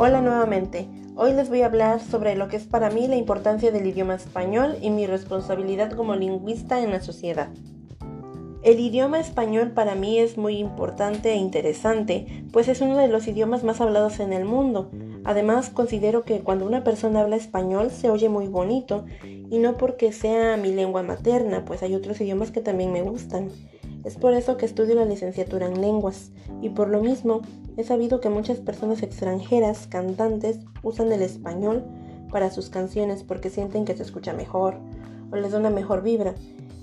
Hola nuevamente. Hoy les voy a hablar sobre lo que es para mí la importancia del idioma español y mi responsabilidad como lingüista en la sociedad. El idioma español para mí es muy importante e interesante, pues es uno de los idiomas más hablados en el mundo. Además, considero que cuando una persona habla español se oye muy bonito, y no porque sea mi lengua materna, pues hay otros idiomas que también me gustan. Es por eso que estudio la licenciatura en lenguas y por lo mismo he sabido que muchas personas extranjeras, cantantes, usan el español para sus canciones porque sienten que se escucha mejor o les da una mejor vibra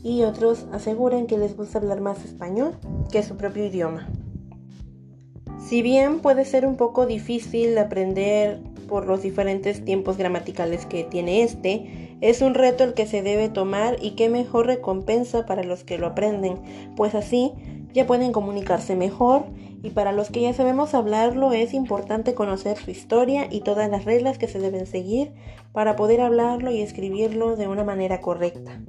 y otros aseguran que les gusta hablar más español que su propio idioma. Si bien puede ser un poco difícil aprender por los diferentes tiempos gramaticales que tiene este, es un reto el que se debe tomar y qué mejor recompensa para los que lo aprenden, pues así ya pueden comunicarse mejor. Y para los que ya sabemos hablarlo es importante conocer su historia y todas las reglas que se deben seguir para poder hablarlo y escribirlo de una manera correcta.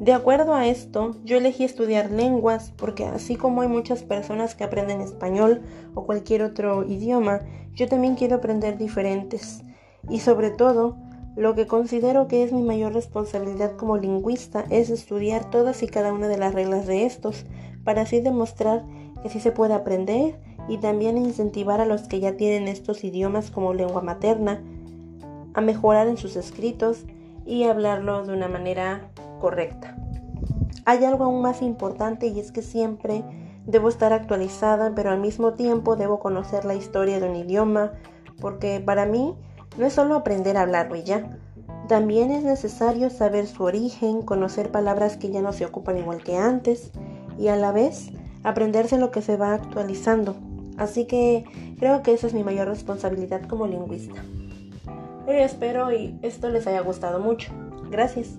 De acuerdo a esto, yo elegí estudiar lenguas porque así como hay muchas personas que aprenden español o cualquier otro idioma, yo también quiero aprender diferentes. Y sobre todo, lo que considero que es mi mayor responsabilidad como lingüista es estudiar todas y cada una de las reglas de estos, para así demostrar que sí se puede aprender y también incentivar a los que ya tienen estos idiomas como lengua materna a mejorar en sus escritos y hablarlo de una manera correcta. Hay algo aún más importante y es que siempre debo estar actualizada, pero al mismo tiempo debo conocer la historia de un idioma, porque para mí no es solo aprender a hablarlo y ya. También es necesario saber su origen, conocer palabras que ya no se ocupan igual que antes y a la vez aprenderse lo que se va actualizando. Así que creo que esa es mi mayor responsabilidad como lingüista. espero y esto les haya gustado mucho. Gracias.